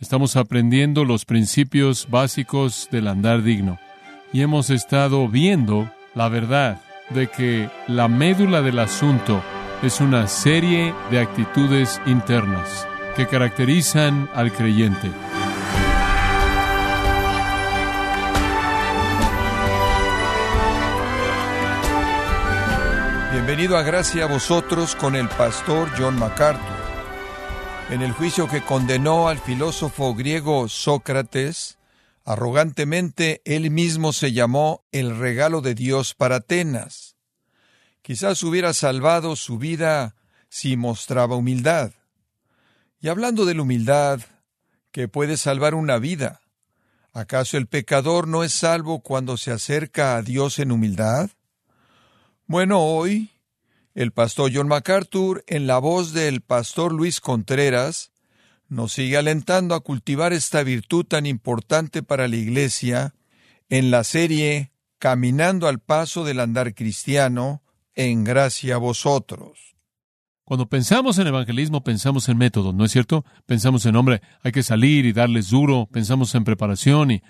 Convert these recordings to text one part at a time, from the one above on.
Estamos aprendiendo los principios básicos del andar digno. Y hemos estado viendo la verdad de que la médula del asunto es una serie de actitudes internas que caracterizan al creyente. Bienvenido a Gracia a vosotros con el pastor John MacArthur. En el juicio que condenó al filósofo griego Sócrates, arrogantemente él mismo se llamó el regalo de Dios para Atenas. Quizás hubiera salvado su vida si mostraba humildad. Y hablando de la humildad, que puede salvar una vida, ¿acaso el pecador no es salvo cuando se acerca a Dios en humildad? Bueno, hoy el pastor John MacArthur, en la voz del pastor Luis Contreras, nos sigue alentando a cultivar esta virtud tan importante para la Iglesia en la serie Caminando al paso del andar cristiano, en gracia a vosotros. Cuando pensamos en evangelismo, pensamos en método, ¿no es cierto? Pensamos en, hombre, hay que salir y darles duro, pensamos en preparación y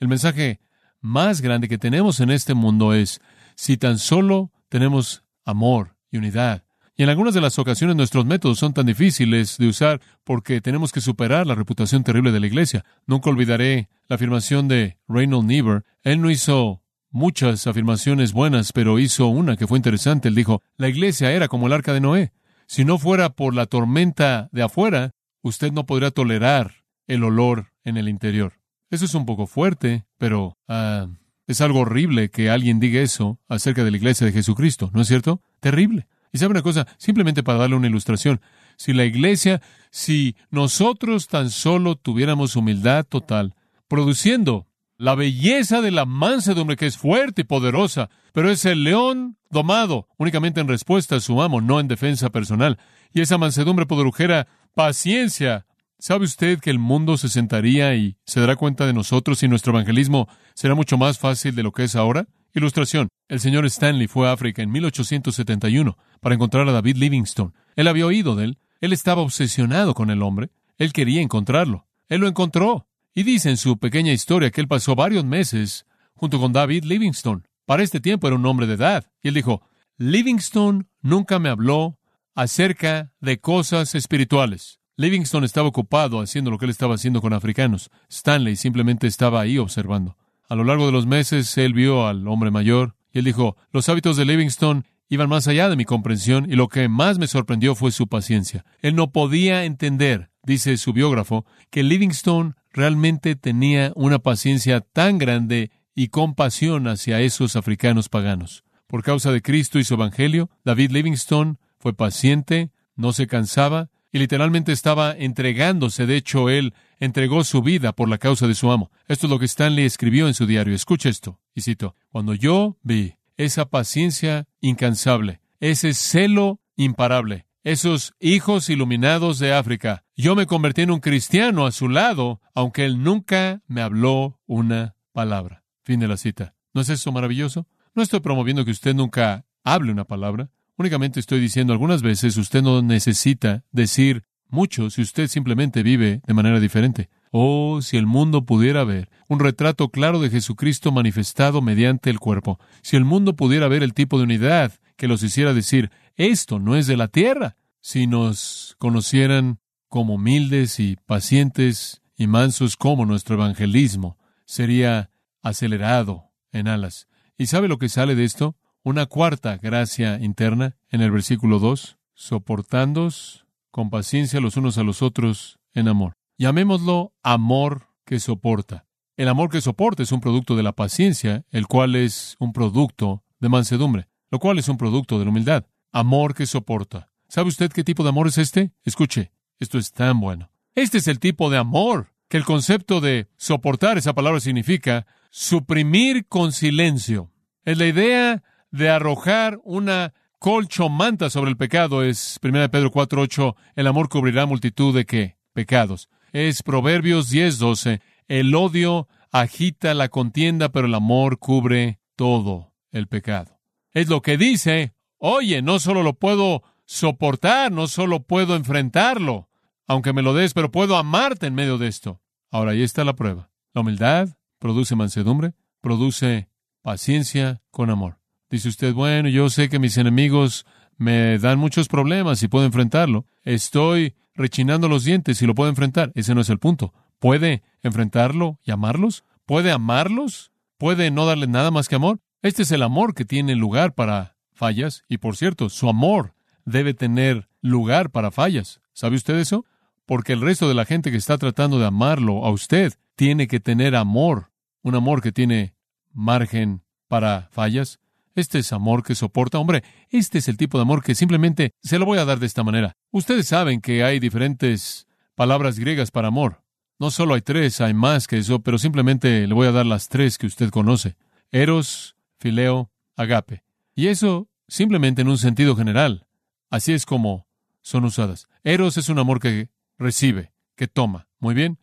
el mensaje más grande que tenemos en este mundo es, si tan solo tenemos amor y unidad. Y en algunas de las ocasiones nuestros métodos son tan difíciles de usar porque tenemos que superar la reputación terrible de la iglesia. Nunca olvidaré la afirmación de Reynold Niebuhr. Él no hizo muchas afirmaciones buenas, pero hizo una que fue interesante. Él dijo, la iglesia era como el arca de Noé. Si no fuera por la tormenta de afuera, usted no podría tolerar el olor en el interior. Eso es un poco fuerte, pero ah, es algo horrible que alguien diga eso acerca de la iglesia de Jesucristo, ¿no es cierto? Terrible. Y sabe una cosa, simplemente para darle una ilustración, si la iglesia, si nosotros tan solo tuviéramos humildad total, produciendo la belleza de la mansedumbre que es fuerte y poderosa, pero es el león domado únicamente en respuesta a su amo, no en defensa personal. Y esa mansedumbre produjera paciencia, ¿Sabe usted que el mundo se sentaría y se dará cuenta de nosotros y nuestro evangelismo será mucho más fácil de lo que es ahora? Ilustración. El señor Stanley fue a África en 1871 para encontrar a David Livingstone. Él había oído de él. Él estaba obsesionado con el hombre. Él quería encontrarlo. Él lo encontró. Y dice en su pequeña historia que él pasó varios meses junto con David Livingstone. Para este tiempo era un hombre de edad. Y él dijo, Livingstone nunca me habló acerca de cosas espirituales. Livingstone estaba ocupado haciendo lo que él estaba haciendo con africanos. Stanley simplemente estaba ahí observando. A lo largo de los meses, él vio al hombre mayor y él dijo, los hábitos de Livingstone iban más allá de mi comprensión y lo que más me sorprendió fue su paciencia. Él no podía entender, dice su biógrafo, que Livingstone realmente tenía una paciencia tan grande y compasión hacia esos africanos paganos. Por causa de Cristo y su Evangelio, David Livingstone fue paciente, no se cansaba y literalmente estaba entregándose. De hecho, él entregó su vida por la causa de su amo. Esto es lo que Stanley escribió en su diario. Escucha esto, y cito, cuando yo vi esa paciencia incansable, ese celo imparable, esos hijos iluminados de África, yo me convertí en un cristiano a su lado, aunque él nunca me habló una palabra. Fin de la cita. ¿No es eso maravilloso? No estoy promoviendo que usted nunca hable una palabra. Únicamente estoy diciendo algunas veces usted no necesita decir mucho si usted simplemente vive de manera diferente. Oh, si el mundo pudiera ver un retrato claro de Jesucristo manifestado mediante el cuerpo, si el mundo pudiera ver el tipo de unidad que los hiciera decir, esto no es de la tierra, si nos conocieran como humildes y pacientes y mansos como nuestro evangelismo, sería acelerado en alas. ¿Y sabe lo que sale de esto? Una cuarta gracia interna en el versículo 2, soportándos con paciencia los unos a los otros en amor. Llamémoslo amor que soporta. El amor que soporta es un producto de la paciencia, el cual es un producto de mansedumbre, lo cual es un producto de la humildad. Amor que soporta. ¿Sabe usted qué tipo de amor es este? Escuche, esto es tan bueno. Este es el tipo de amor que el concepto de soportar, esa palabra significa suprimir con silencio. Es la idea de arrojar una colchomanta sobre el pecado. Es 1 Pedro 4.8, el amor cubrirá multitud de qué? Pecados. Es Proverbios 10.12, el odio agita la contienda, pero el amor cubre todo el pecado. Es lo que dice, oye, no solo lo puedo soportar, no solo puedo enfrentarlo, aunque me lo des, pero puedo amarte en medio de esto. Ahora, ahí está la prueba. La humildad produce mansedumbre, produce paciencia con amor. Dice usted, bueno, yo sé que mis enemigos me dan muchos problemas y puedo enfrentarlo. Estoy rechinando los dientes y lo puedo enfrentar. Ese no es el punto. ¿Puede enfrentarlo y amarlos? ¿Puede amarlos? ¿Puede no darle nada más que amor? Este es el amor que tiene lugar para fallas. Y por cierto, su amor debe tener lugar para fallas. ¿Sabe usted eso? Porque el resto de la gente que está tratando de amarlo a usted tiene que tener amor. Un amor que tiene margen para fallas. Este es amor que soporta. Hombre, este es el tipo de amor que simplemente se lo voy a dar de esta manera. Ustedes saben que hay diferentes palabras griegas para amor. No solo hay tres, hay más que eso, pero simplemente le voy a dar las tres que usted conoce. Eros, fileo, agape. Y eso simplemente en un sentido general. Así es como son usadas. Eros es un amor que recibe, que toma. Muy bien.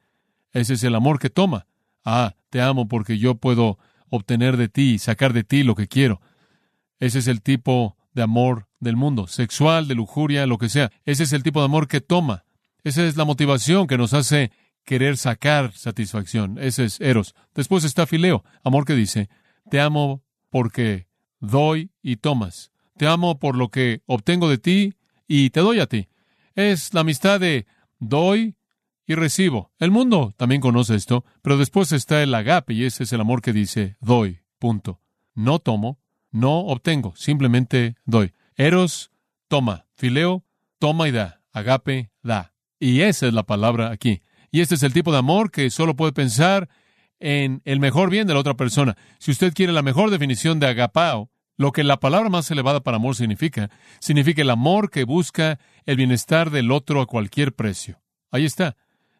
Ese es el amor que toma. Ah, te amo porque yo puedo obtener de ti sacar de ti lo que quiero. Ese es el tipo de amor del mundo, sexual, de lujuria, lo que sea. Ese es el tipo de amor que toma. Esa es la motivación que nos hace querer sacar satisfacción. Ese es Eros. Después está Fileo, amor que dice, te amo porque doy y tomas. Te amo por lo que obtengo de ti y te doy a ti. Es la amistad de doy y recibo. El mundo también conoce esto, pero después está el agape y ese es el amor que dice doy, punto. No tomo, no obtengo, simplemente doy. Eros, toma. Fileo, toma y da. Agape, da. Y esa es la palabra aquí. Y este es el tipo de amor que solo puede pensar en el mejor bien de la otra persona. Si usted quiere la mejor definición de agapao, lo que la palabra más elevada para amor significa, significa el amor que busca el bienestar del otro a cualquier precio. Ahí está.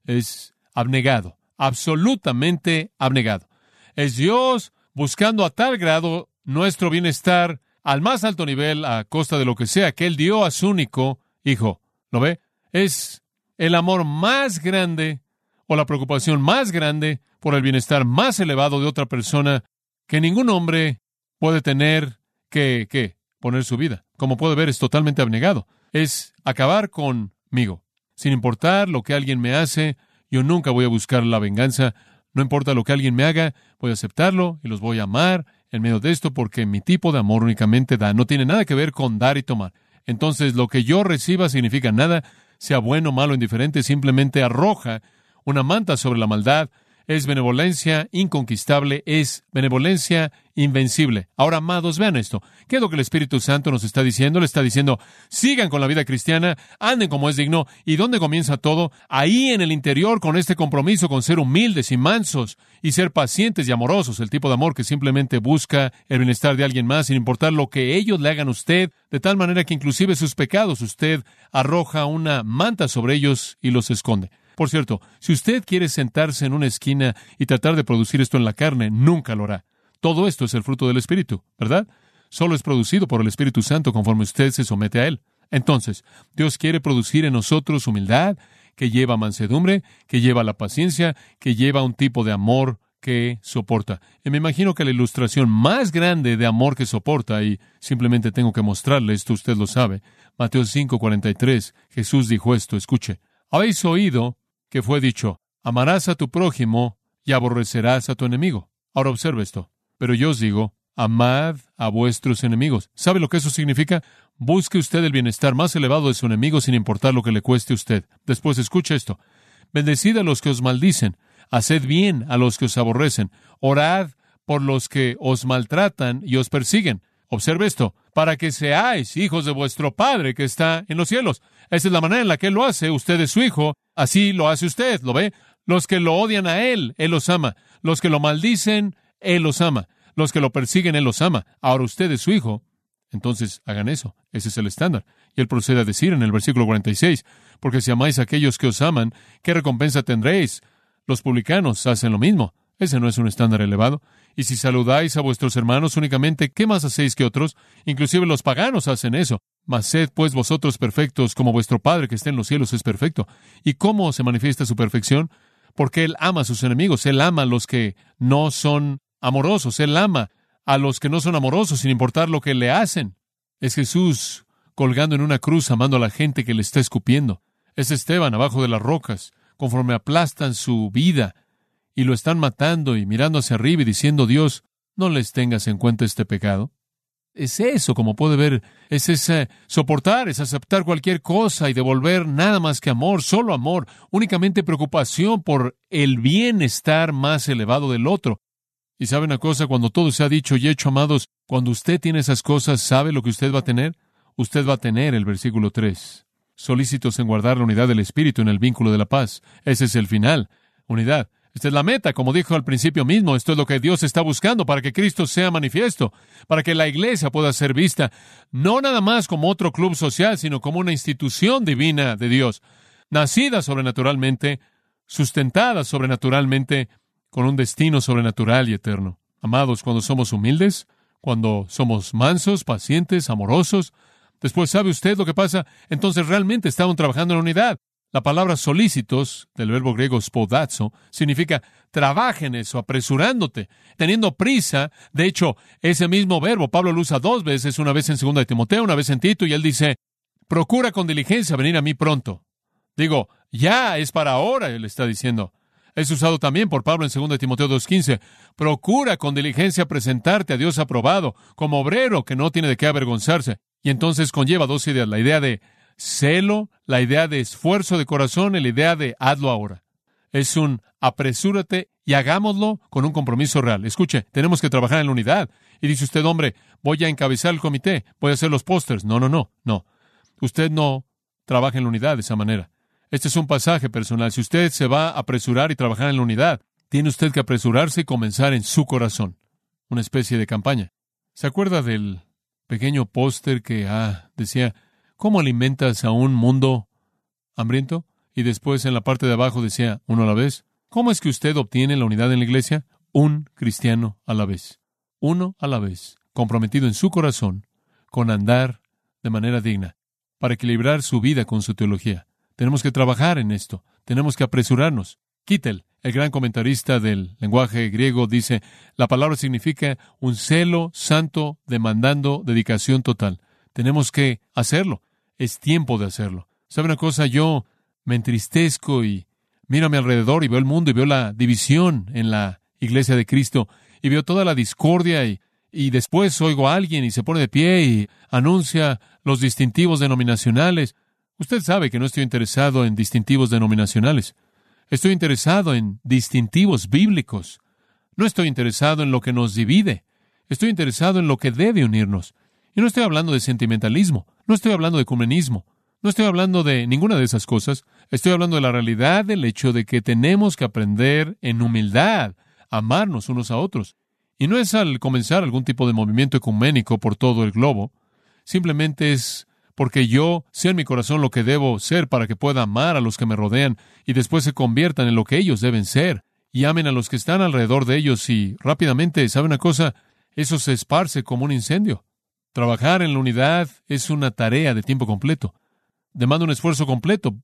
Es abnegado, absolutamente abnegado. Es Dios buscando a tal grado nuestro bienestar al más alto nivel a costa de lo que sea que Él dio a su único Hijo. ¿Lo ve? Es el amor más grande o la preocupación más grande por el bienestar más elevado de otra persona que ningún hombre puede tener que, que poner su vida. Como puede ver, es totalmente abnegado. Es acabar conmigo. Sin importar lo que alguien me hace, yo nunca voy a buscar la venganza. No importa lo que alguien me haga, voy a aceptarlo y los voy a amar en medio de esto porque mi tipo de amor únicamente da, no tiene nada que ver con dar y tomar. Entonces lo que yo reciba significa nada, sea bueno, malo, indiferente, simplemente arroja una manta sobre la maldad es benevolencia inconquistable, es benevolencia invencible. Ahora, amados, vean esto. ¿Qué es lo que el Espíritu Santo nos está diciendo? Le está diciendo, sigan con la vida cristiana, anden como es digno. ¿Y dónde comienza todo? Ahí en el interior, con este compromiso con ser humildes y mansos y ser pacientes y amorosos, el tipo de amor que simplemente busca el bienestar de alguien más, sin importar lo que ellos le hagan a usted, de tal manera que inclusive sus pecados usted arroja una manta sobre ellos y los esconde. Por cierto, si usted quiere sentarse en una esquina y tratar de producir esto en la carne, nunca lo hará. Todo esto es el fruto del Espíritu, ¿verdad? Solo es producido por el Espíritu Santo conforme usted se somete a Él. Entonces, Dios quiere producir en nosotros humildad, que lleva mansedumbre, que lleva la paciencia, que lleva un tipo de amor que soporta. Y me imagino que la ilustración más grande de amor que soporta, y simplemente tengo que mostrarle esto, usted lo sabe, Mateo 5:43, Jesús dijo esto, escuche, habéis oído que fue dicho, amarás a tu prójimo y aborrecerás a tu enemigo. Ahora observe esto. Pero yo os digo, amad a vuestros enemigos. ¿Sabe lo que eso significa? Busque usted el bienestar más elevado de su enemigo sin importar lo que le cueste a usted. Después escuche esto. Bendecid a los que os maldicen, haced bien a los que os aborrecen, orad por los que os maltratan y os persiguen. Observe esto, para que seáis hijos de vuestro Padre que está en los cielos. Esa es la manera en la que Él lo hace. Usted es su hijo, así lo hace usted, ¿lo ve? Los que lo odian a Él, Él los ama. Los que lo maldicen, Él los ama. Los que lo persiguen, Él los ama. Ahora usted es su hijo. Entonces hagan eso. Ese es el estándar. Y Él procede a decir en el versículo 46, porque si amáis a aquellos que os aman, ¿qué recompensa tendréis? Los publicanos hacen lo mismo. Ese no es un estándar elevado. Y si saludáis a vuestros hermanos únicamente, ¿qué más hacéis que otros? Inclusive los paganos hacen eso. Mas sed pues vosotros perfectos, como vuestro Padre que está en los cielos es perfecto. ¿Y cómo se manifiesta su perfección? Porque Él ama a sus enemigos, Él ama a los que no son amorosos, Él ama a los que no son amorosos sin importar lo que le hacen. Es Jesús colgando en una cruz amando a la gente que le está escupiendo. Es Esteban abajo de las rocas, conforme aplastan su vida y lo están matando y mirando hacia arriba y diciendo, Dios, no les tengas en cuenta este pecado. Es eso, como puede ver, es ese soportar, es aceptar cualquier cosa y devolver nada más que amor, solo amor, únicamente preocupación por el bienestar más elevado del otro. Y sabe una cosa, cuando todo se ha dicho y hecho, amados, cuando usted tiene esas cosas, ¿sabe lo que usted va a tener? Usted va a tener el versículo 3. Solícitos en guardar la unidad del Espíritu en el vínculo de la paz. Ese es el final. Unidad. Esta es la meta, como dijo al principio mismo, esto es lo que Dios está buscando para que Cristo sea manifiesto, para que la iglesia pueda ser vista, no nada más como otro club social, sino como una institución divina de Dios, nacida sobrenaturalmente, sustentada sobrenaturalmente, con un destino sobrenatural y eterno. Amados, cuando somos humildes, cuando somos mansos, pacientes, amorosos, después sabe usted lo que pasa, entonces realmente estamos trabajando en unidad. La palabra solícitos, del verbo griego spodazo, significa trabaja en eso, apresurándote, teniendo prisa. De hecho, ese mismo verbo Pablo lo usa dos veces, una vez en segunda de Timoteo, una vez en Tito, y él dice, procura con diligencia venir a mí pronto. Digo, ya es para ahora, él está diciendo. Es usado también por Pablo en 2 Timoteo 2.15. Procura con diligencia presentarte a Dios aprobado, como obrero que no tiene de qué avergonzarse. Y entonces conlleva dos ideas, la idea de celo, la idea de esfuerzo de corazón la idea de hazlo ahora. Es un apresúrate y hagámoslo con un compromiso real. Escuche, tenemos que trabajar en la unidad. Y dice usted, hombre, voy a encabezar el comité, voy a hacer los pósters. No, no, no, no. Usted no trabaja en la unidad de esa manera. Este es un pasaje personal. Si usted se va a apresurar y trabajar en la unidad, tiene usted que apresurarse y comenzar en su corazón. Una especie de campaña. ¿Se acuerda del pequeño póster que ah, decía ¿Cómo alimentas a un mundo hambriento? Y después en la parte de abajo decía, uno a la vez. ¿Cómo es que usted obtiene la unidad en la iglesia? Un cristiano a la vez. Uno a la vez, comprometido en su corazón con andar de manera digna, para equilibrar su vida con su teología. Tenemos que trabajar en esto, tenemos que apresurarnos. Kittel, el gran comentarista del lenguaje griego, dice, la palabra significa un celo santo demandando dedicación total. Tenemos que hacerlo. Es tiempo de hacerlo. ¿Sabe una cosa? Yo me entristezco y miro a mi alrededor y veo el mundo y veo la división en la iglesia de Cristo y veo toda la discordia y, y después oigo a alguien y se pone de pie y anuncia los distintivos denominacionales. Usted sabe que no estoy interesado en distintivos denominacionales. Estoy interesado en distintivos bíblicos. No estoy interesado en lo que nos divide. Estoy interesado en lo que debe unirnos. Y no estoy hablando de sentimentalismo, no estoy hablando de ecumenismo, no estoy hablando de ninguna de esas cosas. Estoy hablando de la realidad del hecho de que tenemos que aprender en humildad a amarnos unos a otros. Y no es al comenzar algún tipo de movimiento ecuménico por todo el globo, simplemente es porque yo sé en mi corazón lo que debo ser para que pueda amar a los que me rodean y después se conviertan en lo que ellos deben ser y amen a los que están alrededor de ellos y rápidamente, ¿sabe una cosa? Eso se esparce como un incendio. Trabajar en la unidad es una tarea de tiempo completo. Demanda un esfuerzo completo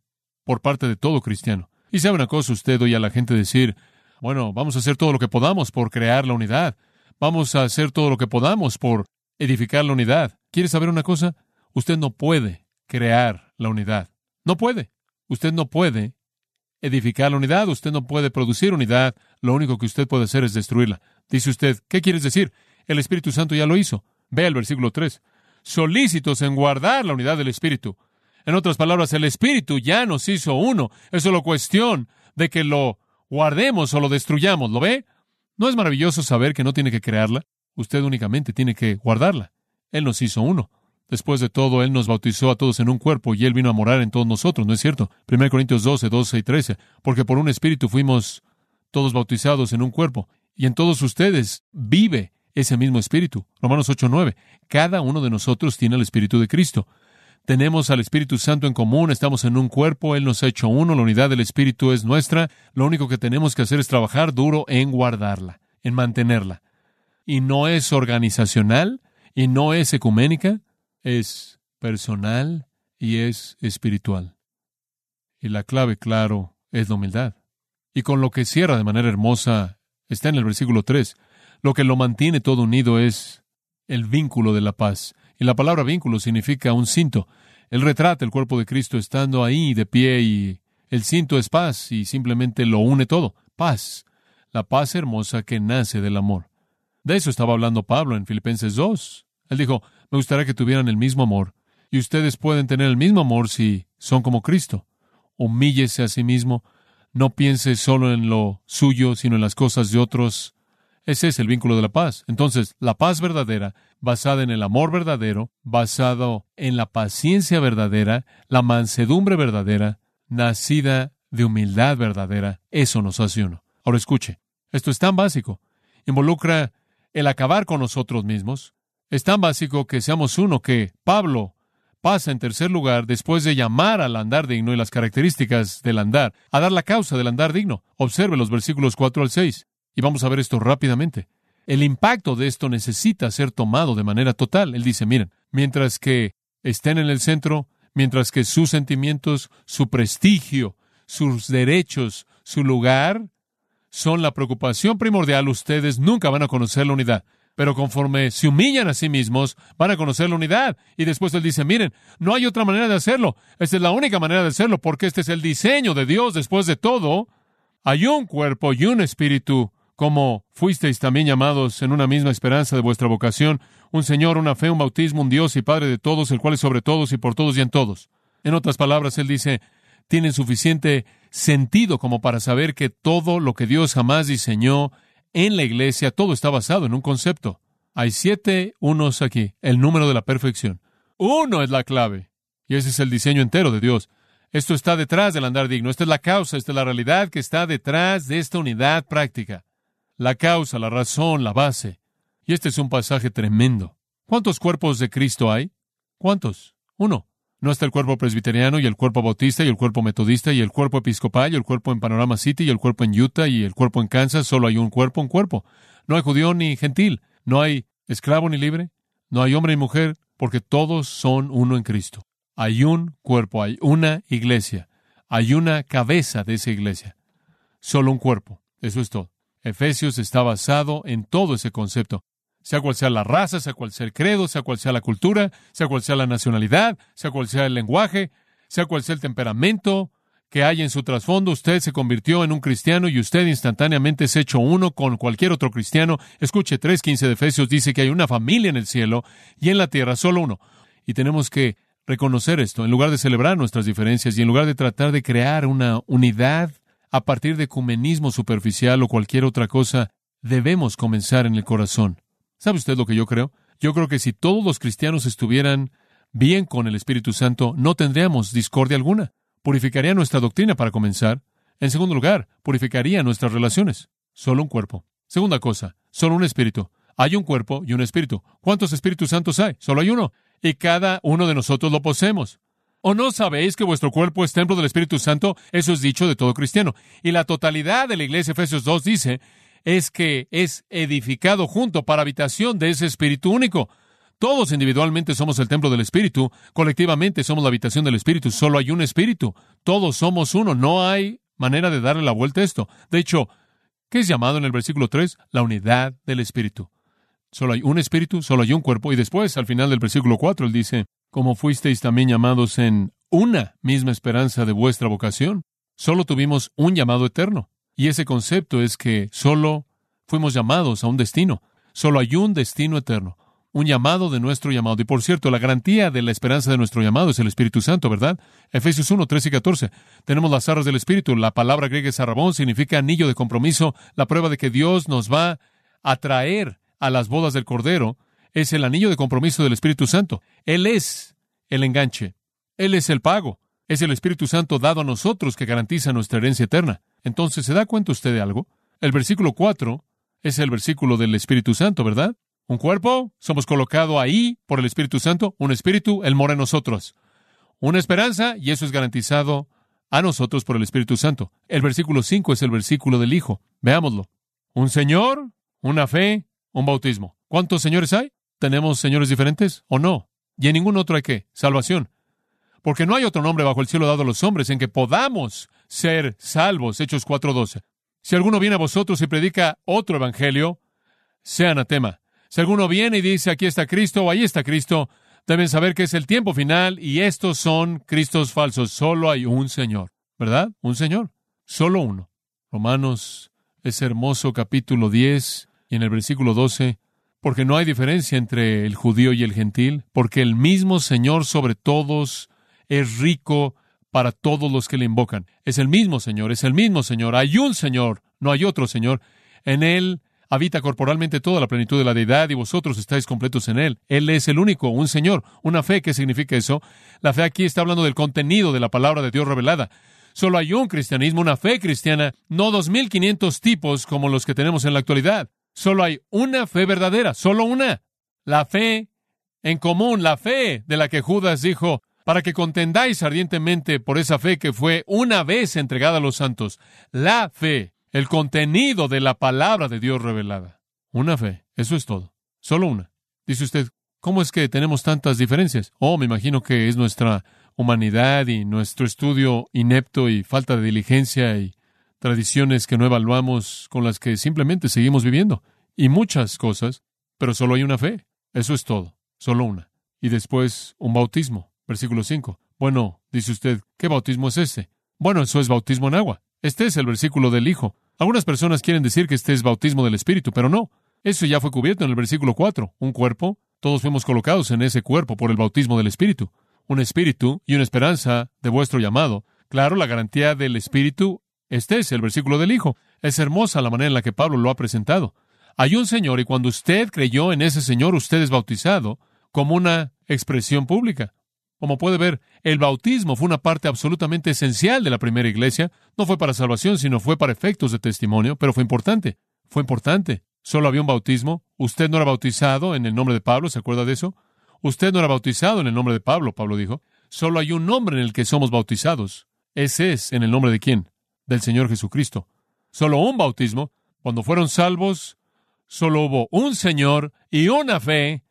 por parte de todo cristiano. Y sabe una cosa, usted oye a la gente decir, bueno, vamos a hacer todo lo que podamos por crear la unidad. Vamos a hacer todo lo que podamos por edificar la unidad. ¿Quiere saber una cosa? Usted no puede crear la unidad. No puede. Usted no puede edificar la unidad. Usted no puede producir unidad. Lo único que usted puede hacer es destruirla. Dice usted, ¿qué quieres decir? El Espíritu Santo ya lo hizo. Ve el versículo 3. Solícitos en guardar la unidad del Espíritu. En otras palabras, el Espíritu ya nos hizo uno. Es solo cuestión de que lo guardemos o lo destruyamos. ¿Lo ve? ¿No es maravilloso saber que no tiene que crearla? Usted únicamente tiene que guardarla. Él nos hizo uno. Después de todo, Él nos bautizó a todos en un cuerpo y Él vino a morar en todos nosotros, ¿no es cierto? 1 Corintios 12, 12 y 13. Porque por un espíritu fuimos todos bautizados en un cuerpo. Y en todos ustedes vive ese mismo espíritu. Romanos 8:9. Cada uno de nosotros tiene el espíritu de Cristo. Tenemos al Espíritu Santo en común, estamos en un cuerpo, Él nos ha hecho uno, la unidad del Espíritu es nuestra, lo único que tenemos que hacer es trabajar duro en guardarla, en mantenerla. Y no es organizacional, y no es ecuménica, es personal y es espiritual. Y la clave, claro, es la humildad. Y con lo que cierra de manera hermosa está en el versículo 3. Lo que lo mantiene todo unido es el vínculo de la paz. Y la palabra vínculo significa un cinto. Él retrata el cuerpo de Cristo estando ahí de pie y el cinto es paz y simplemente lo une todo. Paz. La paz hermosa que nace del amor. De eso estaba hablando Pablo en Filipenses 2. Él dijo, me gustaría que tuvieran el mismo amor. Y ustedes pueden tener el mismo amor si son como Cristo. Humíllese a sí mismo. No piense solo en lo suyo, sino en las cosas de otros. Ese es el vínculo de la paz. Entonces, la paz verdadera, basada en el amor verdadero, basado en la paciencia verdadera, la mansedumbre verdadera, nacida de humildad verdadera, eso nos hace uno. Ahora escuche, esto es tan básico. Involucra el acabar con nosotros mismos. Es tan básico que seamos uno que Pablo pasa en tercer lugar después de llamar al andar digno y las características del andar, a dar la causa del andar digno. Observe los versículos 4 al 6. Y vamos a ver esto rápidamente. El impacto de esto necesita ser tomado de manera total. Él dice, miren, mientras que estén en el centro, mientras que sus sentimientos, su prestigio, sus derechos, su lugar, son la preocupación primordial, ustedes nunca van a conocer la unidad. Pero conforme se humillan a sí mismos, van a conocer la unidad. Y después él dice, miren, no hay otra manera de hacerlo. Esta es la única manera de hacerlo porque este es el diseño de Dios. Después de todo, hay un cuerpo y un espíritu como fuisteis también llamados en una misma esperanza de vuestra vocación, un Señor, una fe, un bautismo, un Dios y Padre de todos, el cual es sobre todos y por todos y en todos. En otras palabras, él dice, tienen suficiente sentido como para saber que todo lo que Dios jamás diseñó en la iglesia, todo está basado en un concepto. Hay siete unos aquí, el número de la perfección. Uno es la clave, y ese es el diseño entero de Dios. Esto está detrás del andar digno, esta es la causa, esta es la realidad que está detrás de esta unidad práctica la causa, la razón, la base. Y este es un pasaje tremendo. ¿Cuántos cuerpos de Cristo hay? ¿Cuántos? Uno. No está el cuerpo presbiteriano y el cuerpo bautista y el cuerpo metodista y el cuerpo episcopal y el cuerpo en Panorama City y el cuerpo en Utah y el cuerpo en Kansas. Solo hay un cuerpo, un cuerpo. No hay judío ni gentil. No hay esclavo ni libre. No hay hombre ni mujer, porque todos son uno en Cristo. Hay un cuerpo, hay una iglesia. Hay una cabeza de esa iglesia. Solo un cuerpo. Eso es todo. Efesios está basado en todo ese concepto. Sea cual sea la raza, sea cual sea el credo, sea cual sea la cultura, sea cual sea la nacionalidad, sea cual sea el lenguaje, sea cual sea el temperamento que hay en su trasfondo, usted se convirtió en un cristiano y usted instantáneamente es hecho uno con cualquier otro cristiano. Escuche, 3.15 de Efesios dice que hay una familia en el cielo y en la tierra solo uno. Y tenemos que reconocer esto, en lugar de celebrar nuestras diferencias y en lugar de tratar de crear una unidad a partir de ecumenismo superficial o cualquier otra cosa, debemos comenzar en el corazón. ¿Sabe usted lo que yo creo? Yo creo que si todos los cristianos estuvieran bien con el Espíritu Santo, no tendríamos discordia alguna. Purificaría nuestra doctrina para comenzar. En segundo lugar, purificaría nuestras relaciones. Solo un cuerpo. Segunda cosa, solo un espíritu. Hay un cuerpo y un espíritu. ¿Cuántos Espíritus Santos hay? Solo hay uno. Y cada uno de nosotros lo poseemos. ¿O no sabéis que vuestro cuerpo es templo del Espíritu Santo? Eso es dicho de todo cristiano. Y la totalidad de la iglesia, Efesios 2, dice, es que es edificado junto para habitación de ese Espíritu único. Todos individualmente somos el templo del Espíritu, colectivamente somos la habitación del Espíritu, solo hay un Espíritu, todos somos uno, no hay manera de darle la vuelta a esto. De hecho, ¿qué es llamado en el versículo 3? La unidad del Espíritu. Solo hay un Espíritu, solo hay un cuerpo, y después, al final del versículo 4, él dice, como fuisteis también llamados en una misma esperanza de vuestra vocación. Solo tuvimos un llamado eterno. Y ese concepto es que solo fuimos llamados a un destino. Solo hay un destino eterno. Un llamado de nuestro llamado. Y por cierto, la garantía de la esperanza de nuestro llamado es el Espíritu Santo, ¿verdad? Efesios 1, 13 y 14. Tenemos las arras del Espíritu. La palabra griega es arrabón, significa anillo de compromiso, la prueba de que Dios nos va a traer a las bodas del Cordero es el anillo de compromiso del Espíritu Santo. Él es el enganche. Él es el pago. Es el Espíritu Santo dado a nosotros que garantiza nuestra herencia eterna. Entonces, ¿se da cuenta usted de algo? El versículo 4 es el versículo del Espíritu Santo, ¿verdad? Un cuerpo, somos colocados ahí por el Espíritu Santo. Un espíritu, Él mora en nosotros. Una esperanza, y eso es garantizado a nosotros por el Espíritu Santo. El versículo 5 es el versículo del Hijo. Veámoslo. Un Señor, una fe, un bautismo. ¿Cuántos señores hay? ¿Tenemos señores diferentes o no? Y en ningún otro hay qué? Salvación. Porque no hay otro nombre bajo el cielo dado a los hombres en que podamos ser salvos. Hechos 4:12. Si alguno viene a vosotros y predica otro evangelio, sea anatema. Si alguno viene y dice aquí está Cristo o ahí está Cristo, Deben saber que es el tiempo final y estos son Cristos falsos. Solo hay un Señor, ¿verdad? Un Señor. Solo uno. Romanos, ese hermoso capítulo 10 y en el versículo 12, porque no hay diferencia entre el judío y el gentil, porque el mismo Señor sobre todos es rico para todos los que le invocan. Es el mismo Señor, es el mismo Señor. Hay un Señor, no hay otro Señor. En Él habita corporalmente toda la plenitud de la deidad y vosotros estáis completos en Él. Él es el único, un Señor, una fe. ¿Qué significa eso? La fe aquí está hablando del contenido de la palabra de Dios revelada. Solo hay un cristianismo, una fe cristiana, no dos mil quinientos tipos como los que tenemos en la actualidad. Solo hay una fe verdadera, solo una. La fe en común, la fe de la que Judas dijo, para que contendáis ardientemente por esa fe que fue una vez entregada a los santos. La fe el contenido de la palabra de Dios revelada. Una fe, eso es todo. Solo una. Dice usted, ¿cómo es que tenemos tantas diferencias? Oh, me imagino que es nuestra humanidad y nuestro estudio inepto y falta de diligencia y tradiciones que no evaluamos con las que simplemente seguimos viviendo. Y muchas cosas, pero solo hay una fe. Eso es todo. Solo una. Y después un bautismo. Versículo 5. Bueno, dice usted, ¿qué bautismo es este? Bueno, eso es bautismo en agua. Este es el versículo del Hijo. Algunas personas quieren decir que este es bautismo del Espíritu, pero no. Eso ya fue cubierto en el versículo 4. Un cuerpo, todos fuimos colocados en ese cuerpo por el bautismo del Espíritu. Un Espíritu y una esperanza de vuestro llamado. Claro, la garantía del Espíritu, este es el versículo del Hijo. Es hermosa la manera en la que Pablo lo ha presentado. Hay un Señor y cuando usted creyó en ese Señor, usted es bautizado como una expresión pública. Como puede ver, el bautismo fue una parte absolutamente esencial de la primera iglesia. No fue para salvación, sino fue para efectos de testimonio, pero fue importante. Fue importante. Solo había un bautismo. Usted no era bautizado en el nombre de Pablo, ¿se acuerda de eso? Usted no era bautizado en el nombre de Pablo, Pablo dijo. Solo hay un nombre en el que somos bautizados. Ese es en el nombre de quién? Del Señor Jesucristo. Solo un bautismo. Cuando fueron salvos, solo hubo un Señor y una fe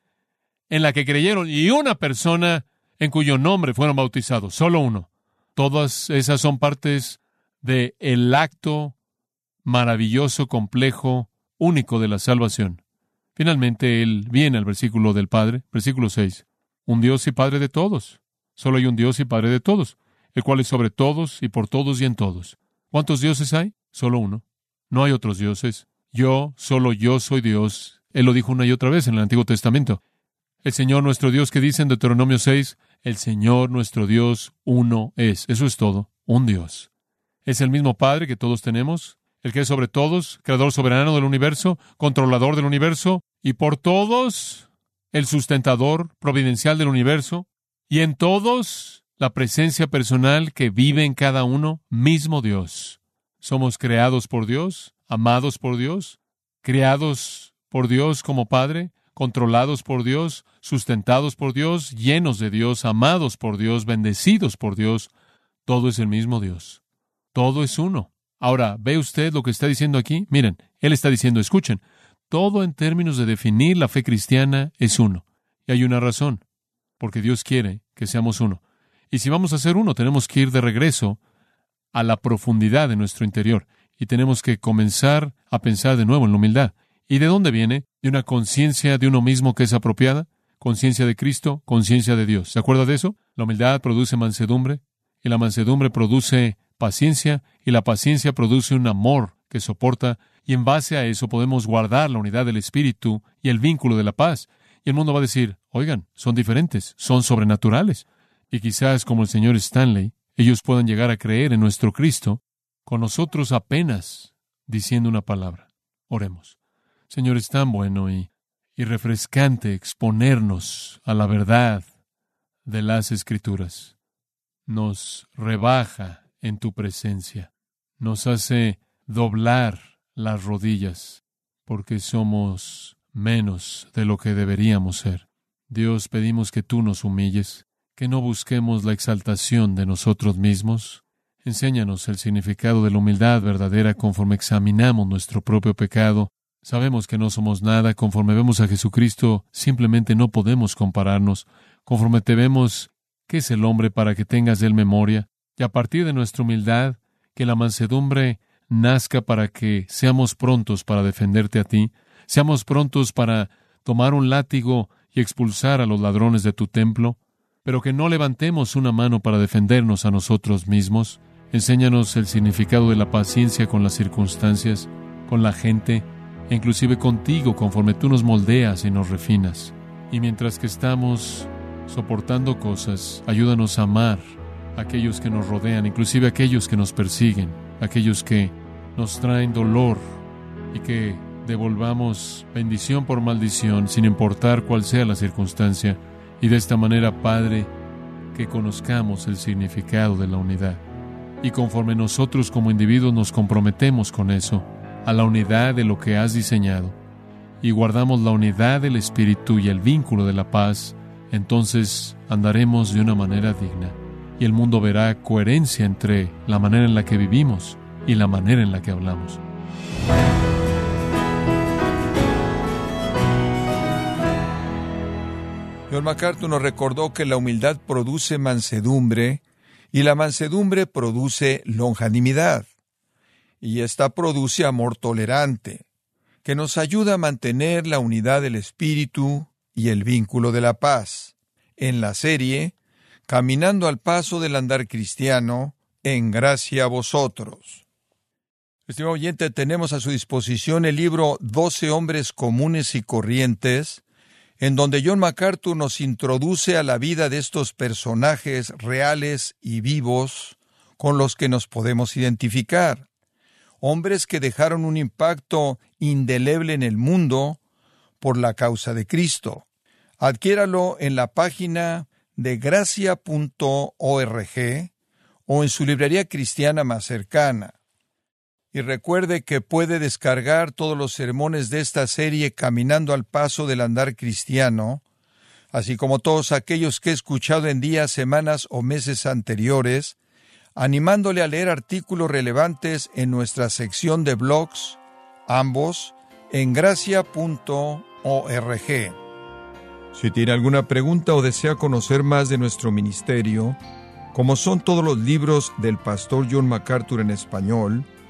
en la que creyeron y una persona en cuyo nombre fueron bautizados, solo uno. Todas esas son partes de el acto maravilloso, complejo, único de la salvación. Finalmente, él viene al versículo del Padre, versículo 6. Un Dios y Padre de todos. Solo hay un Dios y Padre de todos, el cual es sobre todos y por todos y en todos. ¿Cuántos dioses hay? Solo uno. No hay otros dioses. Yo, solo yo soy Dios. Él lo dijo una y otra vez en el Antiguo Testamento. El Señor nuestro Dios que dice en Deuteronomio 6, el Señor nuestro Dios uno es. Eso es todo, un Dios. Es el mismo Padre que todos tenemos, el que es sobre todos, creador soberano del universo, controlador del universo, y por todos el sustentador providencial del universo, y en todos la presencia personal que vive en cada uno, mismo Dios. Somos creados por Dios, amados por Dios, creados por Dios como Padre, controlados por Dios, sustentados por Dios, llenos de Dios, amados por Dios, bendecidos por Dios. Todo es el mismo Dios. Todo es uno. Ahora, ¿ve usted lo que está diciendo aquí? Miren, Él está diciendo, escuchen, todo en términos de definir la fe cristiana es uno. Y hay una razón, porque Dios quiere que seamos uno. Y si vamos a ser uno, tenemos que ir de regreso a la profundidad de nuestro interior y tenemos que comenzar a pensar de nuevo en la humildad. ¿Y de dónde viene? De una conciencia de uno mismo que es apropiada, conciencia de Cristo, conciencia de Dios. ¿Se acuerda de eso? La humildad produce mansedumbre, y la mansedumbre produce paciencia, y la paciencia produce un amor que soporta, y en base a eso podemos guardar la unidad del Espíritu y el vínculo de la paz. Y el mundo va a decir, oigan, son diferentes, son sobrenaturales. Y quizás como el señor Stanley, ellos puedan llegar a creer en nuestro Cristo, con nosotros apenas diciendo una palabra. Oremos. Señor, es tan bueno y, y refrescante exponernos a la verdad de las Escrituras. Nos rebaja en tu presencia, nos hace doblar las rodillas, porque somos menos de lo que deberíamos ser. Dios, pedimos que tú nos humilles, que no busquemos la exaltación de nosotros mismos. Enséñanos el significado de la humildad verdadera conforme examinamos nuestro propio pecado Sabemos que no somos nada, conforme vemos a Jesucristo, simplemente no podemos compararnos. Conforme te vemos, ¿qué es el hombre para que tengas de él memoria? Y a partir de nuestra humildad, que la mansedumbre nazca para que seamos prontos para defenderte a ti, seamos prontos para tomar un látigo y expulsar a los ladrones de tu templo, pero que no levantemos una mano para defendernos a nosotros mismos. Enséñanos el significado de la paciencia con las circunstancias, con la gente, e inclusive contigo conforme tú nos moldeas y nos refinas. Y mientras que estamos soportando cosas, ayúdanos a amar a aquellos que nos rodean, inclusive a aquellos que nos persiguen, aquellos que nos traen dolor y que devolvamos bendición por maldición sin importar cuál sea la circunstancia. Y de esta manera, Padre, que conozcamos el significado de la unidad. Y conforme nosotros como individuos nos comprometemos con eso, a la unidad de lo que has diseñado, y guardamos la unidad del Espíritu y el vínculo de la paz, entonces andaremos de una manera digna, y el mundo verá coherencia entre la manera en la que vivimos y la manera en la que hablamos. John MacArthur nos recordó que la humildad produce mansedumbre y la mansedumbre produce longanimidad. Y esta produce amor tolerante, que nos ayuda a mantener la unidad del espíritu y el vínculo de la paz. En la serie, Caminando al paso del andar cristiano, en gracia a vosotros. Estimado oyente, tenemos a su disposición el libro Doce hombres comunes y corrientes, en donde John MacArthur nos introduce a la vida de estos personajes reales y vivos con los que nos podemos identificar. Hombres que dejaron un impacto indeleble en el mundo por la causa de Cristo. Adquiéralo en la página de gracia.org o en su librería cristiana más cercana. Y recuerde que puede descargar todos los sermones de esta serie Caminando al Paso del Andar Cristiano, así como todos aquellos que he escuchado en días, semanas o meses anteriores, animándole a leer artículos relevantes en nuestra sección de blogs, ambos en gracia.org. Si tiene alguna pregunta o desea conocer más de nuestro ministerio, como son todos los libros del pastor John MacArthur en español,